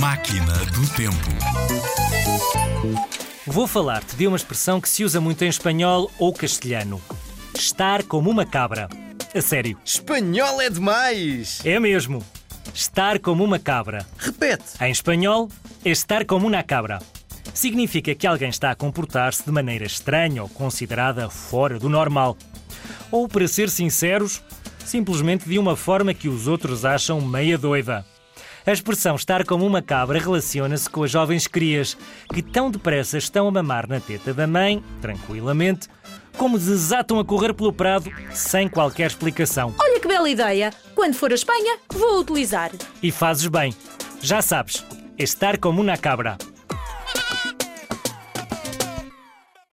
Máquina do Tempo. Vou falar-te de uma expressão que se usa muito em espanhol ou castelhano. Estar como uma cabra. A sério. Espanhol é demais! É mesmo. Estar como uma cabra. Repete! Em espanhol, é estar como uma cabra. Significa que alguém está a comportar-se de maneira estranha ou considerada fora do normal. Ou, para ser sinceros, simplesmente de uma forma que os outros acham meia doida. A expressão estar como uma cabra relaciona-se com as jovens crias, que tão depressa estão a mamar na teta da mãe, tranquilamente, como desatam a correr pelo prado sem qualquer explicação. Olha que bela ideia! Quando for a Espanha, vou utilizar. E fazes bem. Já sabes, é estar como uma cabra.